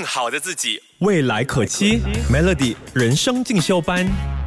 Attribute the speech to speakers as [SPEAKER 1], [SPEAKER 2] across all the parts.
[SPEAKER 1] 更好的自己，
[SPEAKER 2] 未来可期。Melody 人生进修班。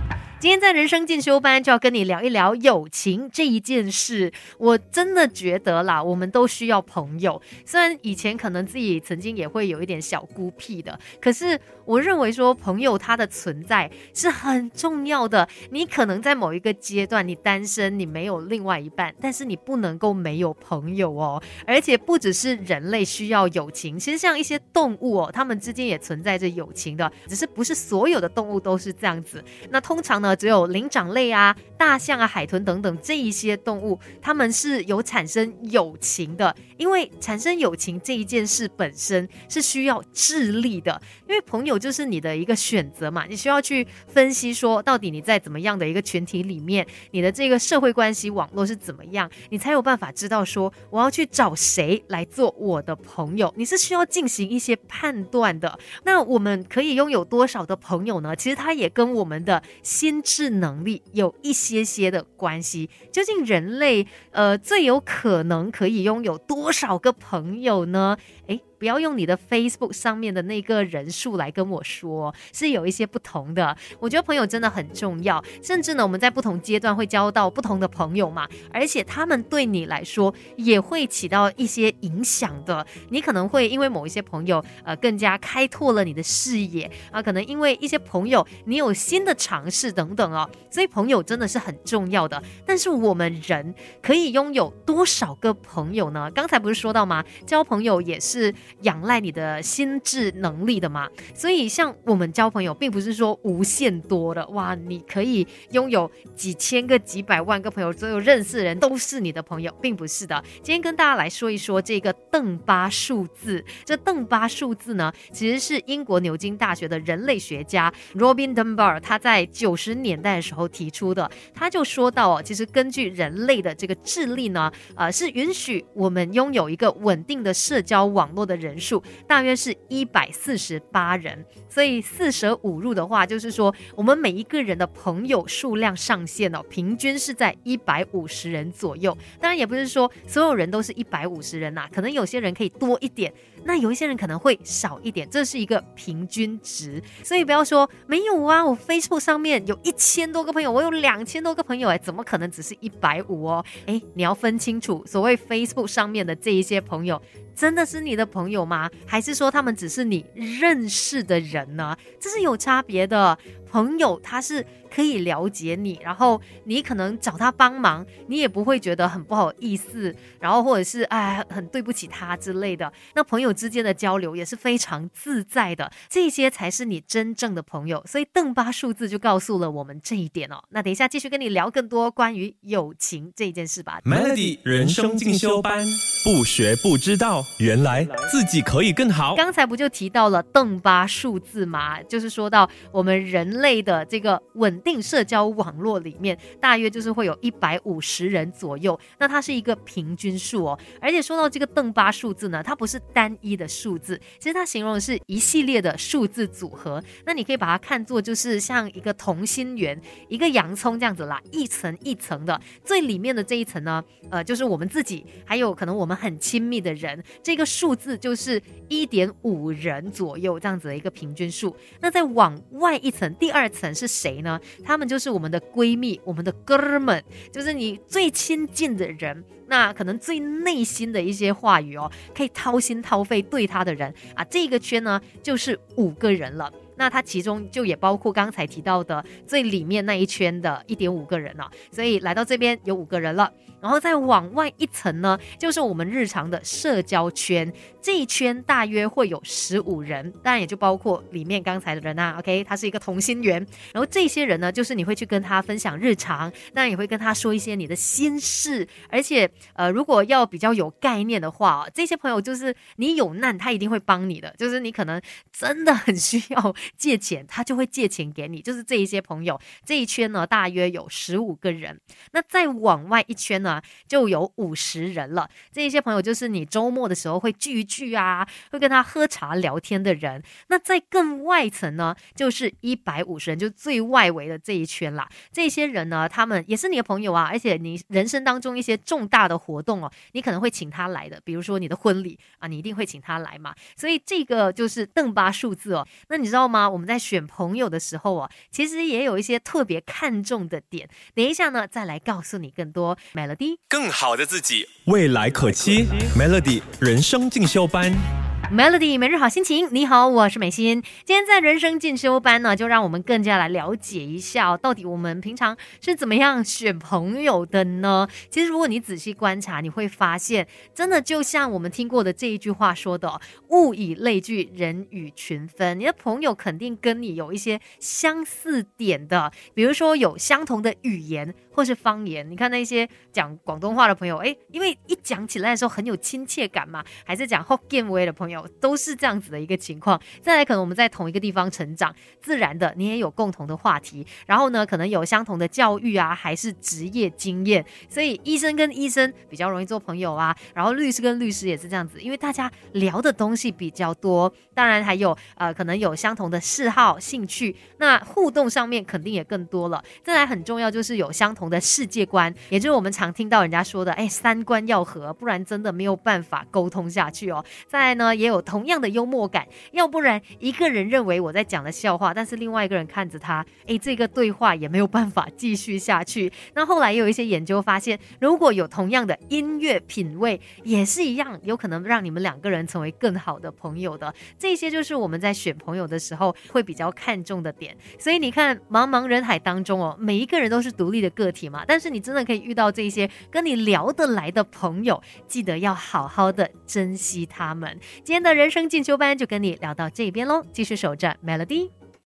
[SPEAKER 3] 今天在人生进修班就要跟你聊一聊友情这一件事。我真的觉得啦，我们都需要朋友。虽然以前可能自己曾经也会有一点小孤僻的，可是我认为说朋友他的存在是很重要的。你可能在某一个阶段你单身，你没有另外一半，但是你不能够没有朋友哦。而且不只是人类需要友情，其实像一些动物哦，它们之间也存在着友情的，只是不是所有的动物都是这样子。那通常呢？只有灵长类啊、大象啊、海豚等等这一些动物，它们是有产生友情的。因为产生友情这一件事本身是需要智力的，因为朋友就是你的一个选择嘛，你需要去分析说，到底你在怎么样的一个群体里面，你的这个社会关系网络是怎么样，你才有办法知道说我要去找谁来做我的朋友。你是需要进行一些判断的。那我们可以拥有多少的朋友呢？其实它也跟我们的心。智能力有一些些的关系，究竟人类呃最有可能可以拥有多少个朋友呢？诶，不要用你的 Facebook 上面的那个人数来跟我说，是有一些不同的。我觉得朋友真的很重要，甚至呢，我们在不同阶段会交到不同的朋友嘛，而且他们对你来说也会起到一些影响的。你可能会因为某一些朋友，呃，更加开拓了你的视野啊，可能因为一些朋友你有新的尝试等等哦，所以朋友真的是很重要的。但是我们人可以拥有多少个朋友呢？刚才不是说到吗？交朋友也是。仰赖你的心智能力的嘛？所以像我们交朋友，并不是说无限多的哇，你可以拥有几千个、几百万个朋友，所有认识的人都是你的朋友，并不是的。今天跟大家来说一说这个邓巴数字。这邓巴数字呢，其实是英国牛津大学的人类学家 Robin Dunbar 他在九十年代的时候提出的。他就说到哦，其实根据人类的这个智力呢，呃，是允许我们拥有一个稳定的社交。网络的人数大约是一百四十八人，所以四舍五入的话，就是说我们每一个人的朋友数量上限哦，平均是在一百五十人左右。当然，也不是说所有人都是一百五十人呐，可能有些人可以多一点。那有一些人可能会少一点，这是一个平均值，所以不要说没有啊，我 Facebook 上面有一千多个朋友，我有两千多个朋友，哎，怎么可能只是一百五哦？哎，你要分清楚，所谓 Facebook 上面的这一些朋友，真的是你的朋友有吗？还是说他们只是你认识的人呢？这是有差别的。朋友他是可以了解你，然后你可能找他帮忙，你也不会觉得很不好意思，然后或者是哎很对不起他之类的。那朋友之间的交流也是非常自在的，这些才是你真正的朋友。所以邓巴数字就告诉了我们这一点哦。那等一下继续跟你聊更多关于友情这件事吧。
[SPEAKER 2] Melody 人生进修班，不学不知道，原来自己可以更好。
[SPEAKER 3] 刚才不就提到了邓巴数字嘛？就是说到我们人。类的这个稳定社交网络里面，大约就是会有一百五十人左右。那它是一个平均数哦。而且说到这个邓巴数字呢，它不是单一的数字，其实它形容的是一系列的数字组合。那你可以把它看作就是像一个同心圆，一个洋葱这样子啦，一层一层的。最里面的这一层呢，呃，就是我们自己，还有可能我们很亲密的人。这个数字就是一点五人左右这样子的一个平均数。那再往外一层，第二层是谁呢？他们就是我们的闺蜜，我们的哥们，就是你最亲近的人，那可能最内心的一些话语哦，可以掏心掏肺对他的人啊，这个圈呢就是五个人了。那它其中就也包括刚才提到的最里面那一圈的一点五个人了，所以来到这边有五个人了，然后再往外一层呢，就是我们日常的社交圈，这一圈大约会有十五人，当然也就包括里面刚才的人啊，OK，它是一个同心圆，然后这些人呢，就是你会去跟他分享日常，那也会跟他说一些你的心事，而且呃，如果要比较有概念的话，这些朋友就是你有难，他一定会帮你的，就是你可能真的很需要。借钱，他就会借钱给你。就是这一些朋友，这一圈呢，大约有十五个人。那再往外一圈呢，就有五十人了。这一些朋友就是你周末的时候会聚一聚啊，会跟他喝茶聊天的人。那在更外层呢，就是一百五十人，就最外围的这一圈啦。这些人呢，他们也是你的朋友啊，而且你人生当中一些重大的活动哦，你可能会请他来的，比如说你的婚礼啊，你一定会请他来嘛。所以这个就是邓巴数字哦。那你知道吗？我们在选朋友的时候啊，其实也有一些特别看重的点。等一下呢，再来告诉你更多。Melody，
[SPEAKER 2] 更好的自己，未来可期。Melody 人生进修班。
[SPEAKER 3] Melody 每日好心情，你好，我是美心。今天在人生进修班呢，就让我们更加来了解一下，到底我们平常是怎么样选朋友的呢？其实如果你仔细观察，你会发现，真的就像我们听过的这一句话说的：“物以类聚，人以群分。”你的朋友肯定跟你有一些相似点的，比如说有相同的语言或是方言。你看那些讲广东话的朋友，哎，因为一讲起来的时候很有亲切感嘛，还是讲 Hokkien 话的朋友。都是这样子的一个情况。再来，可能我们在同一个地方成长，自然的你也有共同的话题。然后呢，可能有相同的教育啊，还是职业经验。所以医生跟医生比较容易做朋友啊。然后律师跟律师也是这样子，因为大家聊的东西比较多。当然还有呃，可能有相同的嗜好、兴趣，那互动上面肯定也更多了。再来很重要就是有相同的世界观，也就是我们常听到人家说的，哎，三观要合，不然真的没有办法沟通下去哦。再来呢。也有同样的幽默感，要不然一个人认为我在讲的笑话，但是另外一个人看着他，诶，这个对话也没有办法继续下去。那后来也有一些研究发现，如果有同样的音乐品味，也是一样，有可能让你们两个人成为更好的朋友的。这些就是我们在选朋友的时候会比较看重的点。所以你看，茫茫人海当中哦，每一个人都是独立的个体嘛，但是你真的可以遇到这些跟你聊得来的朋友，记得要好好的珍惜他们。今天的人生进修班就跟你聊到这边喽，继续守着 Melody。